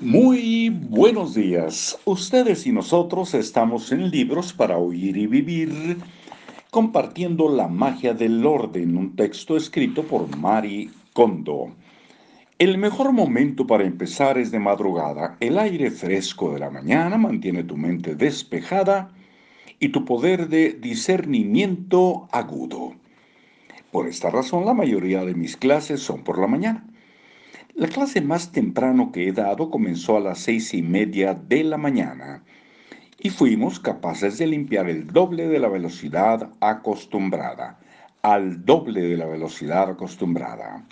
Muy buenos días. Ustedes y nosotros estamos en Libros para Oír y Vivir, compartiendo la magia del orden, un texto escrito por Mari Kondo. El mejor momento para empezar es de madrugada. El aire fresco de la mañana mantiene tu mente despejada y tu poder de discernimiento agudo. Por esta razón, la mayoría de mis clases son por la mañana. La clase más temprano que he dado comenzó a las seis y media de la mañana y fuimos capaces de limpiar el doble de la velocidad acostumbrada, al doble de la velocidad acostumbrada.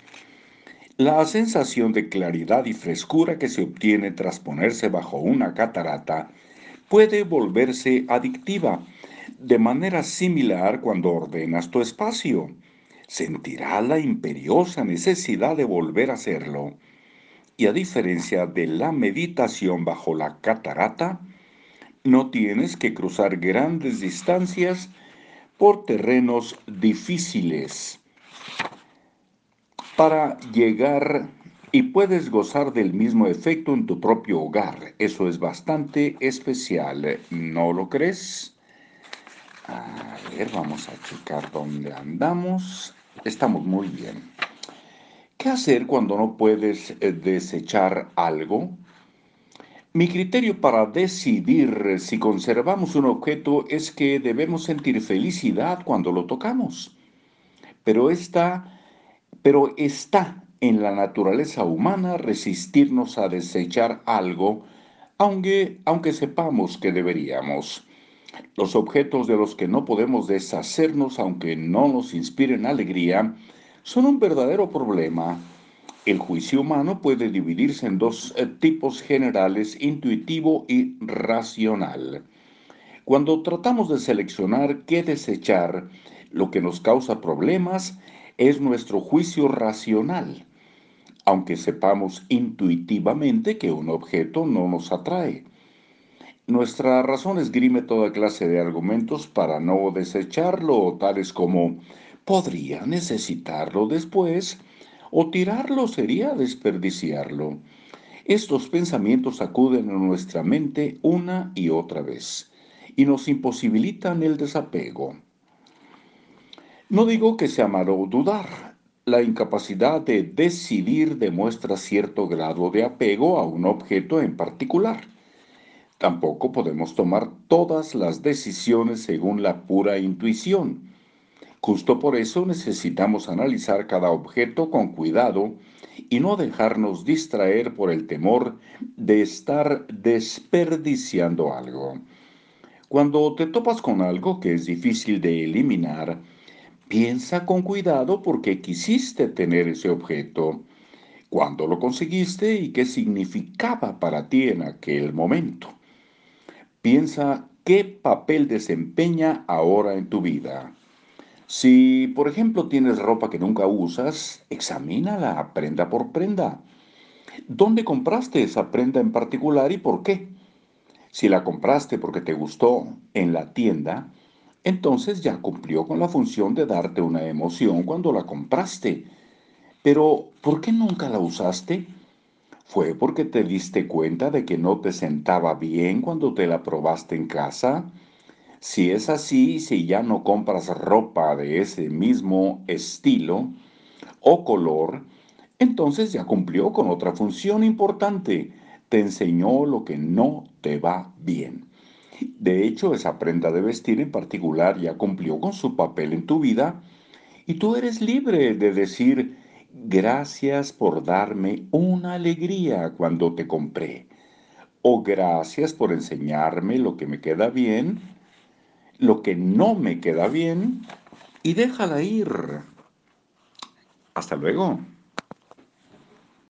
La sensación de claridad y frescura que se obtiene tras ponerse bajo una catarata puede volverse adictiva, de manera similar cuando ordenas tu espacio sentirá la imperiosa necesidad de volver a hacerlo. Y a diferencia de la meditación bajo la catarata, no tienes que cruzar grandes distancias por terrenos difíciles para llegar y puedes gozar del mismo efecto en tu propio hogar. Eso es bastante especial, ¿no lo crees? A ver, vamos a checar dónde andamos. Estamos muy bien. ¿Qué hacer cuando no puedes eh, desechar algo? Mi criterio para decidir si conservamos un objeto es que debemos sentir felicidad cuando lo tocamos. Pero está, pero está en la naturaleza humana resistirnos a desechar algo, aunque, aunque sepamos que deberíamos. Los objetos de los que no podemos deshacernos aunque no nos inspiren alegría son un verdadero problema. El juicio humano puede dividirse en dos eh, tipos generales, intuitivo y racional. Cuando tratamos de seleccionar qué desechar, lo que nos causa problemas es nuestro juicio racional, aunque sepamos intuitivamente que un objeto no nos atrae. Nuestra razón esgrime toda clase de argumentos para no desecharlo, tales como podría necesitarlo después o tirarlo sería desperdiciarlo. Estos pensamientos acuden a nuestra mente una y otra vez y nos imposibilitan el desapego. No digo que sea malo dudar. La incapacidad de decidir demuestra cierto grado de apego a un objeto en particular. Tampoco podemos tomar todas las decisiones según la pura intuición. Justo por eso necesitamos analizar cada objeto con cuidado y no dejarnos distraer por el temor de estar desperdiciando algo. Cuando te topas con algo que es difícil de eliminar, piensa con cuidado por qué quisiste tener ese objeto, cuándo lo conseguiste y qué significaba para ti en aquel momento. Piensa qué papel desempeña ahora en tu vida. Si, por ejemplo, tienes ropa que nunca usas, examínala prenda por prenda. ¿Dónde compraste esa prenda en particular y por qué? Si la compraste porque te gustó en la tienda, entonces ya cumplió con la función de darte una emoción cuando la compraste. Pero, ¿por qué nunca la usaste? ¿Fue porque te diste cuenta de que no te sentaba bien cuando te la probaste en casa? Si es así, si ya no compras ropa de ese mismo estilo o color, entonces ya cumplió con otra función importante. Te enseñó lo que no te va bien. De hecho, esa prenda de vestir en particular ya cumplió con su papel en tu vida y tú eres libre de decir, Gracias por darme una alegría cuando te compré. O gracias por enseñarme lo que me queda bien, lo que no me queda bien, y déjala ir. Hasta luego.